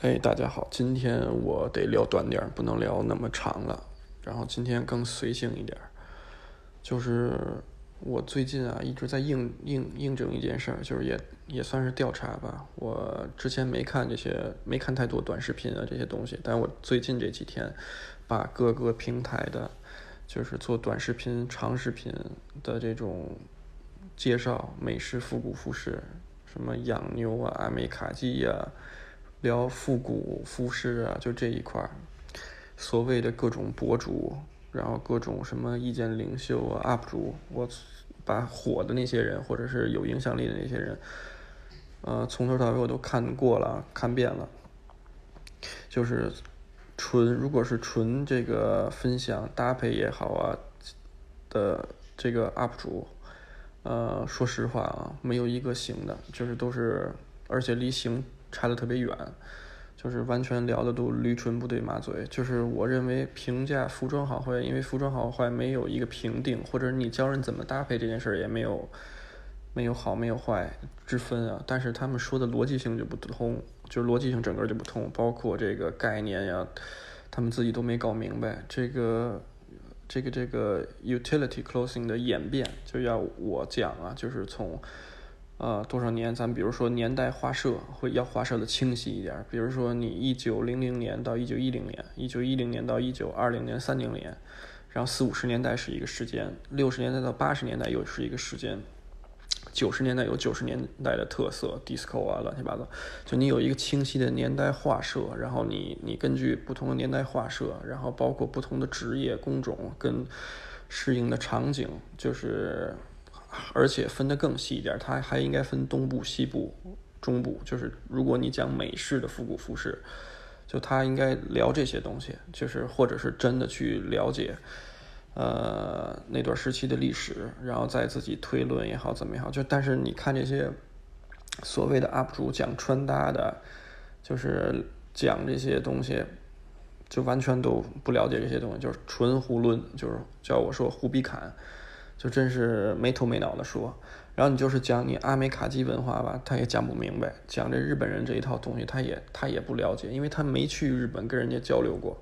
哎，大家好，今天我得聊短点儿，不能聊那么长了。然后今天更随性一点儿，就是我最近啊一直在印印印证一件事儿，就是也也算是调查吧。我之前没看这些，没看太多短视频啊这些东西，但我最近这几天把各个平台的，就是做短视频、长视频的这种介绍美式复古服饰，什么养牛啊、阿美卡基呀。聊复古服饰啊，就这一块儿，所谓的各种博主，然后各种什么意见领袖啊、UP 主，我把火的那些人或者是有影响力的那些人，呃，从头到尾我都看过了，看遍了。就是纯，如果是纯这个分享搭配也好啊的这个 UP 主，呃，说实话啊，没有一个行的，就是都是，而且离行。差的特别远，就是完全聊的都驴唇不对马嘴。就是我认为评价服装好坏，因为服装好坏没有一个评定，或者你教人怎么搭配这件事儿也没有没有好没有坏之分啊。但是他们说的逻辑性就不通，就是逻辑性整个就不通，包括这个概念呀，他们自己都没搞明白。这个这个这个 utility clothing 的演变，就要我讲啊，就是从。呃，多少年？咱比如说年代画设，会要画设的清晰一点。比如说你一九零零年到一九一零年，一九一零年到一九二零年、三零年，然后四五十年代是一个时间，六十年代到八十年代又是一个时间，九十年代有九十年代的特色，disco 啊，乱七八糟。就你有一个清晰的年代画设，然后你你根据不同的年代画设，然后包括不同的职业工种跟适应的场景，就是。而且分得更细一点，它还应该分东部、西部、中部。就是如果你讲美式的复古服饰，就他应该聊这些东西，就是或者是真的去了解，呃，那段时期的历史，然后再自己推论也好，怎么也好。就但是你看这些所谓的 UP 主讲穿搭的，就是讲这些东西，就完全都不了解这些东西，就是纯胡论，就是叫我说胡逼侃。就真是没头没脑的说，然后你就是讲你阿美卡基文化吧，他也讲不明白；讲这日本人这一套东西，他也他也不了解，因为他没去日本跟人家交流过，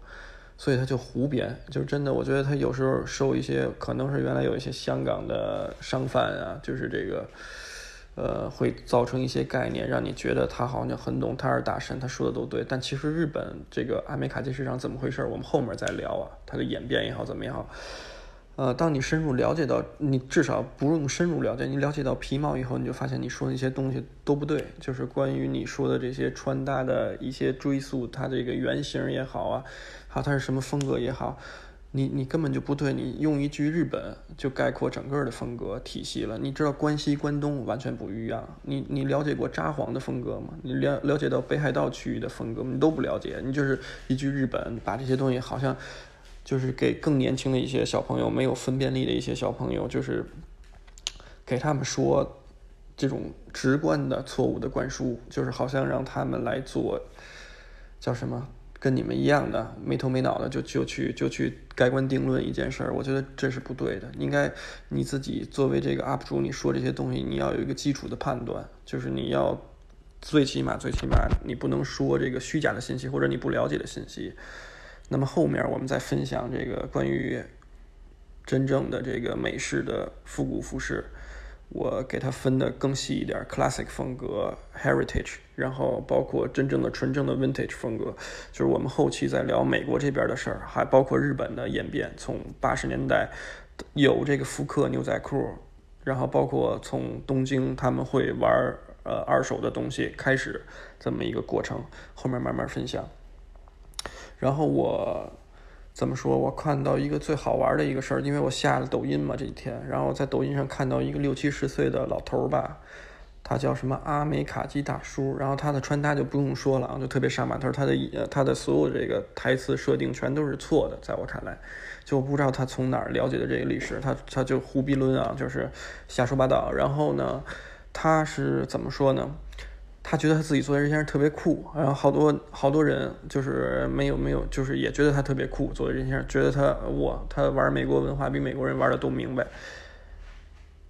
所以他就胡编。就真的，我觉得他有时候受一些，可能是原来有一些香港的商贩啊，就是这个，呃，会造成一些概念，让你觉得他好像很懂，他是大神，他说的都对。但其实日本这个阿美卡基市场怎么回事，我们后面再聊啊，它的演变也好，怎么样。呃，当你深入了解到，你至少不用深入了解，你了解到皮毛以后，你就发现你说那些东西都不对。就是关于你说的这些穿搭的一些追溯，它这个原型也好啊，好它是什么风格也好，你你根本就不对。你用一句日本就概括整个的风格体系了。你知道关西、关东完全不一样。你你了解过札幌的风格吗？你了了解到北海道区域的风格？你都不了解。你就是一句日本，把这些东西好像。就是给更年轻的一些小朋友，没有分辨力的一些小朋友，就是给他们说这种直观的错误的灌输，就是好像让他们来做叫什么，跟你们一样的没头没脑的就就去就去盖棺定论一件事儿，我觉得这是不对的。应该你自己作为这个 UP 主，你说这些东西，你要有一个基础的判断，就是你要最起码最起码你不能说这个虚假的信息或者你不了解的信息。那么后面我们再分享这个关于真正的这个美式的复古服饰，我给它分的更细一点，classic 风格、heritage，然后包括真正的纯正的 vintage 风格，就是我们后期在聊美国这边的事儿，还包括日本的演变，从八十年代有这个复刻牛仔裤，然后包括从东京他们会玩呃二手的东西开始这么一个过程，后面慢慢分享。然后我怎么说？我看到一个最好玩的一个事儿，因为我下了抖音嘛这几天，然后在抖音上看到一个六七十岁的老头儿吧，他叫什么阿美卡基大叔，然后他的穿搭就不用说了啊，就特别杀马特，他的他的所有这个台词设定全都是错的，在我看来，就不知道他从哪儿了解的这个历史，他他就胡逼论啊，就是瞎说八道。然后呢，他是怎么说呢？他觉得他自己做的这件事特别酷，然后好多好多人就是没有没有，就是也觉得他特别酷，做的这件事，觉得他哇，他玩美国文化比美国人玩的都明白。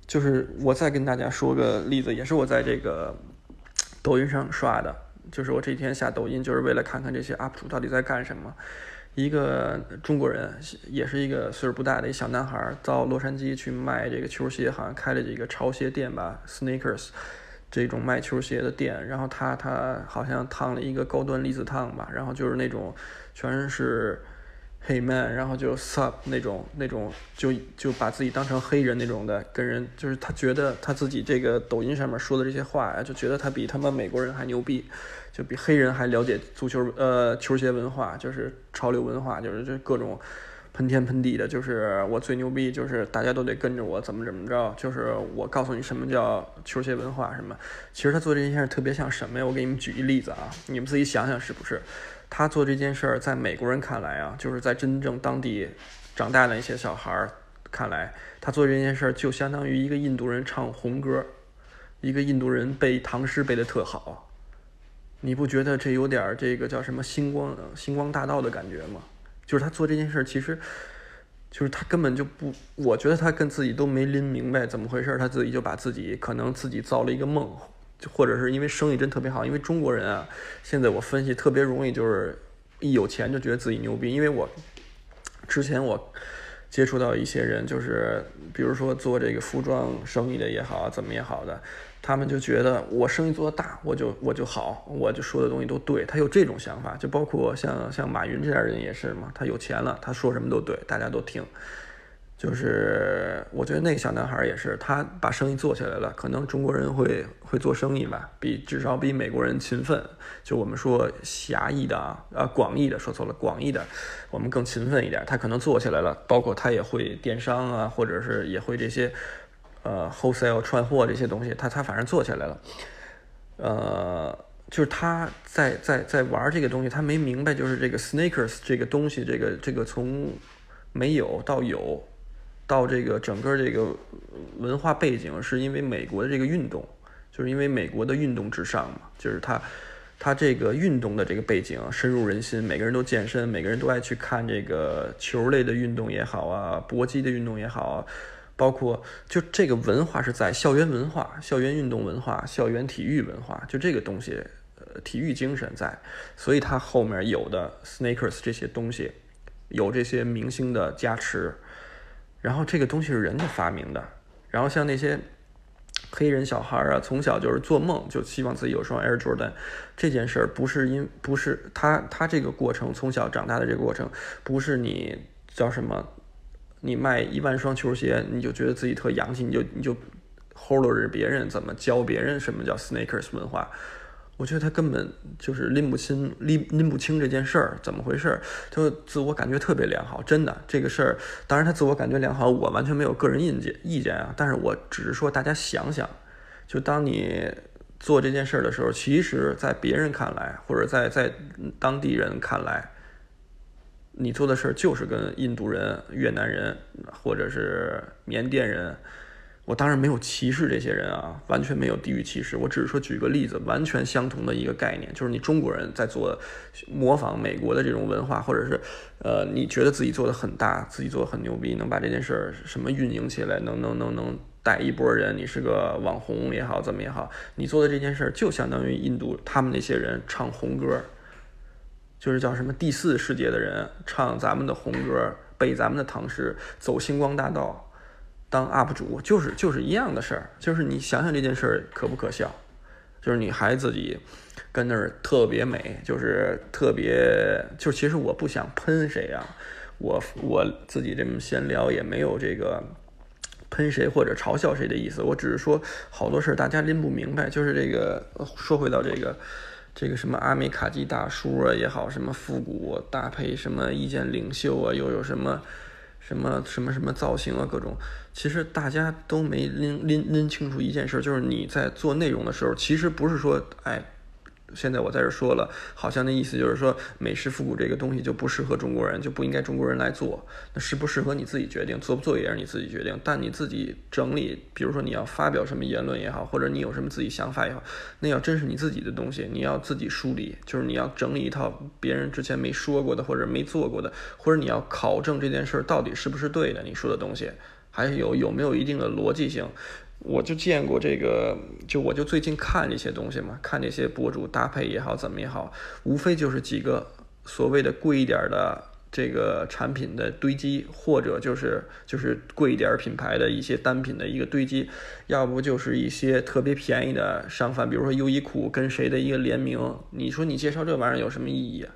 就是我再跟大家说个例子，也是我在这个抖音上刷的，就是我这几天下抖音，就是为了看看这些 UP 主到底在干什么。一个中国人，也是一个岁数不大的一小男孩，到洛杉矶去卖这个球鞋，好像开了这个潮鞋店吧，Sneakers，这种卖球鞋的店。然后他他好像烫了一个高端离子烫吧，然后就是那种全是。黑 man，然后就 sub 那种那种，就就把自己当成黑人那种的，跟人就是他觉得他自己这个抖音上面说的这些话呀，就觉得他比他们美国人还牛逼，就比黑人还了解足球呃球鞋文化，就是潮流文化，就是这各种喷天喷地的，就是我最牛逼，就是大家都得跟着我怎么怎么着，就是我告诉你什么叫球鞋文化什么。其实他做这件事特别像什么呀？我给你们举一例子啊，你们自己想想是不是？他做这件事儿，在美国人看来啊，就是在真正当地长大的那些小孩儿看来，他做这件事儿就相当于一个印度人唱红歌，一个印度人背唐诗背的特好。你不觉得这有点这个叫什么星光星光大道的感觉吗？就是他做这件事儿，其实就是他根本就不，我觉得他跟自己都没拎明白怎么回事，他自己就把自己可能自己造了一个梦。或者是因为生意真特别好，因为中国人啊，现在我分析特别容易就是一有钱就觉得自己牛逼。因为我之前我接触到一些人，就是比如说做这个服装生意的也好，怎么也好的，他们就觉得我生意做得大，我就我就好，我就说的东西都对。他有这种想法，就包括像像马云这样人也是嘛，他有钱了，他说什么都对，大家都听。就是我觉得那个小男孩也是，他把生意做起来了。可能中国人会会做生意吧，比至少比美国人勤奋。就我们说狭义的啊，啊广义的说错了，广义的我们更勤奋一点。他可能做起来了，包括他也会电商啊，或者是也会这些呃 wholesale 串货这些东西，他他反正做起来了。呃，就是他在在在玩这个东西，他没明白就是这个 sneakers 这个东西，这个这个从没有到有。到这个整个这个文化背景，是因为美国的这个运动，就是因为美国的运动至上嘛，就是他他这个运动的这个背景深入人心，每个人都健身，每个人都爱去看这个球类的运动也好啊，搏击的运动也好啊，包括就这个文化是在校园文化、校园运动文化、校园体育文化，就这个东西，呃，体育精神在，所以它后面有的 Sneakers 这些东西，有这些明星的加持。然后这个东西是人家发明的，然后像那些黑人小孩啊，从小就是做梦，就希望自己有双 Air Jordan。这件事儿不是因不是他他这个过程从小长大的这个过程，不是你叫什么，你卖一万双球鞋，你就觉得自己特洋气，你就你就 hold 着别人怎么教别人什么叫 Sneakers 文化。我觉得他根本就是拎不清拎拎不清这件事儿怎么回事儿，就自我感觉特别良好，真的这个事儿，当然他自我感觉良好，我完全没有个人意见意见啊，但是我只是说大家想想，就当你做这件事儿的时候，其实在别人看来，或者在在当地人看来，你做的事儿就是跟印度人、越南人或者是缅甸人。我当然没有歧视这些人啊，完全没有地域歧视。我只是说举个例子，完全相同的一个概念，就是你中国人在做模仿美国的这种文化，或者是呃，你觉得自己做的很大，自己做的很牛逼，能把这件事儿什么运营起来，能能能能带一波人，你是个网红也好，怎么也好，你做的这件事儿就相当于印度他们那些人唱红歌，就是叫什么第四世界的人唱咱们的红歌，背咱们的唐诗，走星光大道。当 UP 主就是就是一样的事儿，就是你想想这件事儿可不可笑？就是你还自己跟那儿特别美，就是特别就其实我不想喷谁啊，我我自己这么闲聊也没有这个喷谁或者嘲笑谁的意思，我只是说好多事儿大家拎不明白。就是这个说回到这个这个什么阿美卡基大叔啊也好，什么复古搭配什么意见领袖啊，又有什么。什么什么什么造型啊，各种，其实大家都没拎拎拎清楚一件事，就是你在做内容的时候，其实不是说，哎。现在我在这说了，好像那意思就是说，美式复古这个东西就不适合中国人，就不应该中国人来做。那适不适合你自己决定，做不做也是你自己决定。但你自己整理，比如说你要发表什么言论也好，或者你有什么自己想法也好，那要真是你自己的东西，你要自己梳理，就是你要整理一套别人之前没说过的或者没做过的，或者你要考证这件事儿到底是不是对的，你说的东西还有有没有一定的逻辑性。我就见过这个，就我就最近看这些东西嘛，看这些博主搭配也好，怎么也好，无非就是几个所谓的贵一点的这个产品的堆积，或者就是就是贵一点品牌的一些单品的一个堆积，要不就是一些特别便宜的商贩，比如说优衣库跟谁的一个联名，你说你介绍这玩意儿有什么意义？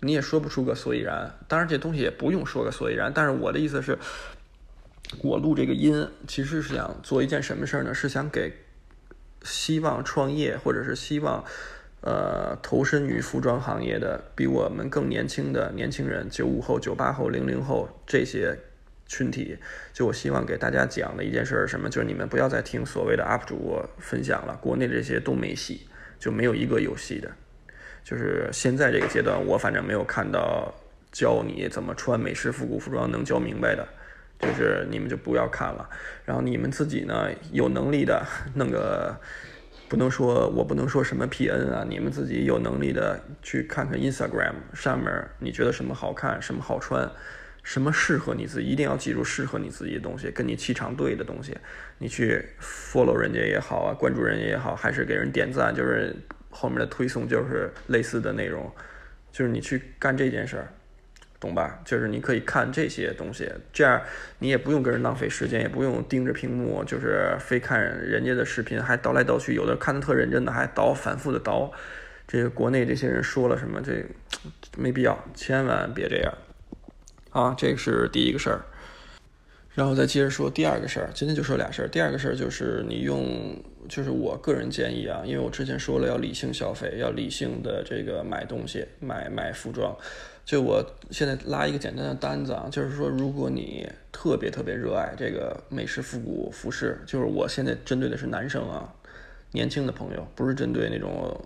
你也说不出个所以然。当然这东西也不用说个所以然，但是我的意思是。我录这个音，其实是想做一件什么事儿呢？是想给希望创业或者是希望呃投身于服装行业的比我们更年轻的年轻人，九五后、九八后、零零后这些群体，就我希望给大家讲的一件事是什么？就是你们不要再听所谓的 UP 主分享了，国内这些都没戏，就没有一个有戏的。就是现在这个阶段，我反正没有看到教你怎么穿美式复古服装能教明白的。就是你们就不要看了，然后你们自己呢有能力的弄个，不能说我不能说什么 PN 啊，你们自己有能力的去看看 Instagram 上面，你觉得什么好看，什么好穿，什么适合你自己，一定要记住适合你自己的东西，跟你气场对的东西，你去 follow 人家也好啊，关注人家也好，还是给人点赞，就是后面的推送就是类似的内容，就是你去干这件事儿。懂吧？就是你可以看这些东西，这样你也不用跟人浪费时间，也不用盯着屏幕，就是非看人家的视频还倒来倒去，有的看的特认真的还倒反复的倒。这个国内这些人说了什么，这没必要，千万别这样。啊，这是第一个事儿。然后再接着说第二个事儿，今天就说俩事儿。第二个事儿就是你用，就是我个人建议啊，因为我之前说了要理性消费，要理性的这个买东西，买买服装。就我现在拉一个简单的单子啊，就是说，如果你特别特别热爱这个美式复古服饰，就是我现在针对的是男生啊，年轻的朋友，不是针对那种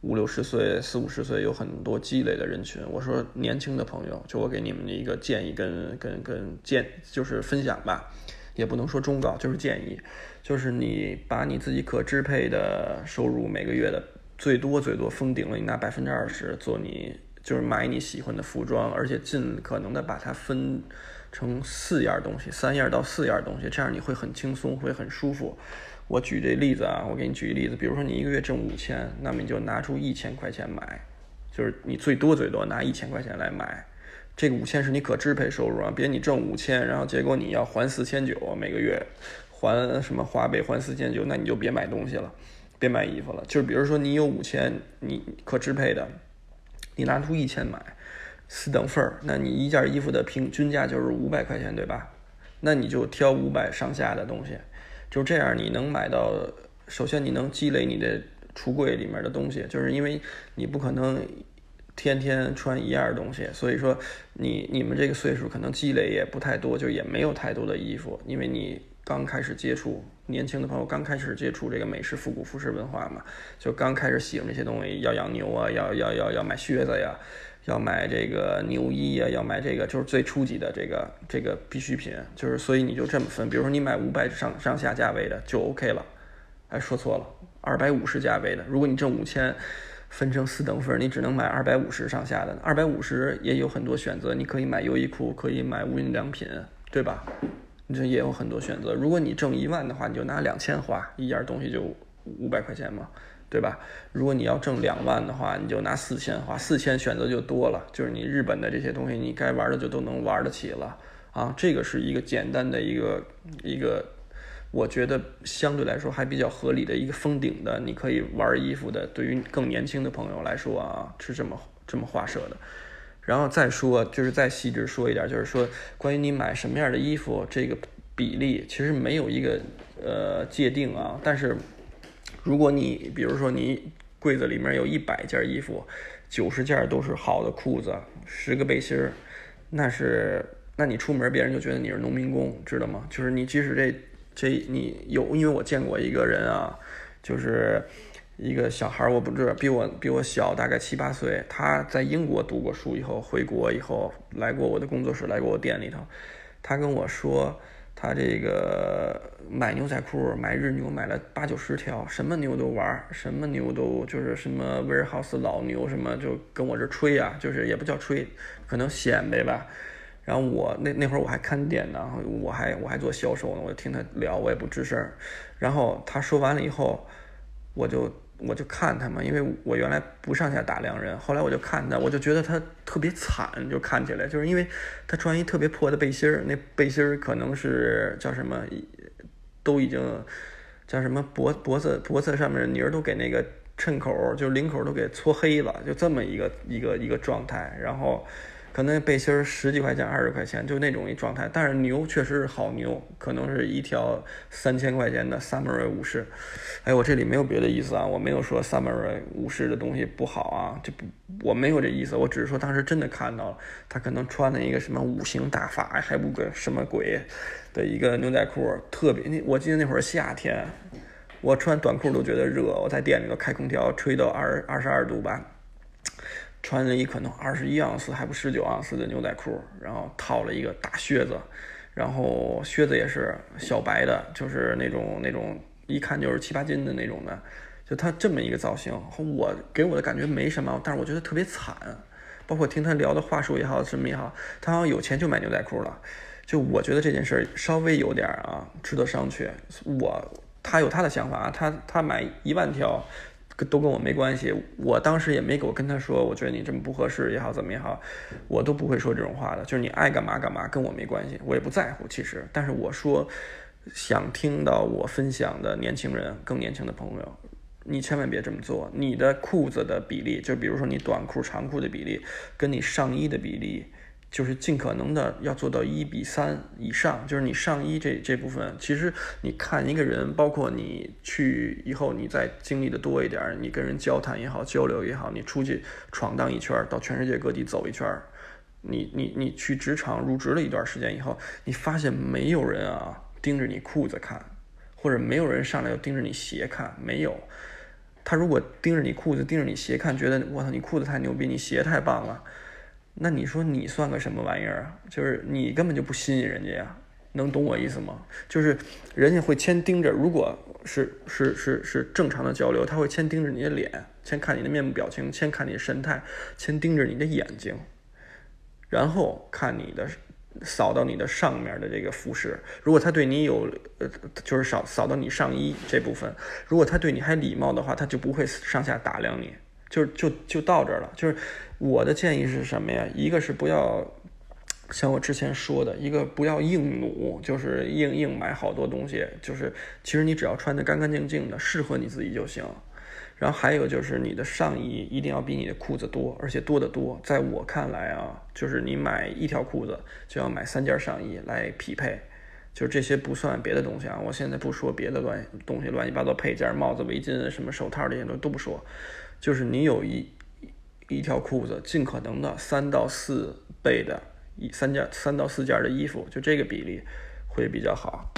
五六十岁、四五十岁有很多积累的人群。我说年轻的朋友，就我给你们的一个建议跟跟跟建，就是分享吧，也不能说忠告，就是建议，就是你把你自己可支配的收入每个月的最多最多封顶了，你拿百分之二十做你。就是买你喜欢的服装，而且尽可能的把它分成四样东西，三样到四样东西，这样你会很轻松，会很舒服。我举这例子啊，我给你举个例子，比如说你一个月挣五千，那么你就拿出一千块钱买，就是你最多最多拿一千块钱来买，这个五千是你可支配收入啊，别你挣五千，然后结果你要还四千九每个月，还什么花呗还四千九，那你就别买东西了，别买衣服了。就是比如说你有五千，你可支配的。你拿出一千买四等份儿，那你一件衣服的平均价就是五百块钱，对吧？那你就挑五百上下的东西，就这样你能买到。首先你能积累你的橱柜里面的东西，就是因为你不可能天天穿一样东西，所以说你你们这个岁数可能积累也不太多，就也没有太多的衣服，因为你刚开始接触。年轻的朋友刚开始接触这个美式复古服饰文化嘛，就刚开始喜欢这些东西，要养牛啊，要要要要买靴子呀，要买这个牛衣呀，要买这个就是最初级的这个这个必需品，就是所以你就这么分，比如说你买五百上上下价位的就 OK 了，哎说错了，二百五十价位的，如果你挣五千，分成四等份，你只能买二百五十上下的，二百五十也有很多选择，你可以买优衣库，可以买无印良品，对吧？你这也有很多选择。如果你挣一万的话，你就拿两千花一件东西就五百块钱嘛，对吧？如果你要挣两万的话，你就拿四千花，四千选择就多了。就是你日本的这些东西，你该玩的就都能玩得起了啊。这个是一个简单的一个一个，我觉得相对来说还比较合理的一个封顶的，你可以玩衣服的。对于更年轻的朋友来说啊，是这么这么画设的。然后再说，就是再细致说一点，就是说关于你买什么样的衣服，这个比例其实没有一个呃界定啊。但是如果你比如说你柜子里面有一百件衣服，九十件都是好的裤子，十个背心儿，那是那你出门别人就觉得你是农民工，知道吗？就是你即使这这你有，因为我见过一个人啊，就是。一个小孩儿，我不知道，比我比我小大概七八岁。他在英国读过书，以后回国以后来过我的工作室，来过我店里头。他跟我说，他这个买牛仔裤，买日牛买了八九十条，什么牛都玩，什么牛都就是什么 warehouse 老牛什么，就跟我这吹啊，就是也不叫吹，可能显摆吧。然后我那那会儿我还看店呢，我还我还做销售呢，我就听他聊，我也不吱声。然后他说完了以后，我就我就看他嘛，因为我原来不上下打量人，后来我就看他，我就觉得他特别惨，就看起来就是因为他穿一特别破的背心儿，那背心儿可能是叫什么，都已经叫什么脖脖子脖子上面的泥儿都给那个衬口，就是领口都给搓黑了，就这么一个一个一个状态，然后。可能背心儿十几块钱、二十块钱，就那种一状态。但是牛确实是好牛，可能是一条三千块钱的 Samurai 武士。哎，我这里没有别的意思啊，我没有说 Samurai 武士的东西不好啊，就不，我没有这意思。我只是说当时真的看到了，他可能穿的一个什么五行大法，还不个什么鬼的一个牛仔裤，特别。那我记得那会儿夏天，我穿短裤都觉得热，我在店里头开空调，吹到二二十二度吧。穿了一可能二十一盎司还不十九盎司的牛仔裤，然后套了一个大靴子，然后靴子也是小白的，就是那种那种一看就是七八斤的那种的，就他这么一个造型，我给我的感觉没什么，但是我觉得特别惨。包括听他聊的话术也好，什么也好，他好像有钱就买牛仔裤了。就我觉得这件事稍微有点啊值得商榷。我他有他的想法，他他买一万条。都跟我没关系，我当时也没给我跟他说，我觉得你这么不合适也好，怎么也好，我都不会说这种话的。就是你爱干嘛干嘛，跟我没关系，我也不在乎。其实，但是我说，想听到我分享的年轻人，更年轻的朋友，你千万别这么做。你的裤子的比例，就比如说你短裤、长裤的比例，跟你上衣的比例。就是尽可能的要做到一比三以上，就是你上衣这这部分，其实你看一个人，包括你去以后，你再经历的多一点，你跟人交谈也好，交流也好，你出去闯荡一圈，到全世界各地走一圈，你你你去职场入职了一段时间以后，你发现没有人啊盯着你裤子看，或者没有人上来要盯着你鞋看，没有，他如果盯着你裤子，盯着你鞋看，觉得我操你裤子太牛逼，你鞋太棒了。那你说你算个什么玩意儿啊？就是你根本就不吸引人家呀，能懂我意思吗？就是人家会先盯着，如果是是是是正常的交流，他会先盯着你的脸，先看你的面部表情，先看你的神态，先盯着你的眼睛，然后看你的扫到你的上面的这个服饰。如果他对你有呃，就是扫扫到你上衣这部分，如果他对你还礼貌的话，他就不会上下打量你。就就就到这儿了。就是我的建议是什么呀？一个是不要像我之前说的，一个不要硬努，就是硬硬买好多东西。就是其实你只要穿的干干净净的，适合你自己就行。然后还有就是你的上衣一定要比你的裤子多，而且多得多。在我看来啊，就是你买一条裤子就要买三件上衣来匹配。就是这些不算别的东西啊，我现在不说别的乱东西，乱七八糟配件、帽子、围巾、什么手套这些都都不说。就是你有一一条裤子，尽可能的三到四倍的一三件三到四件的衣服，就这个比例会比较好。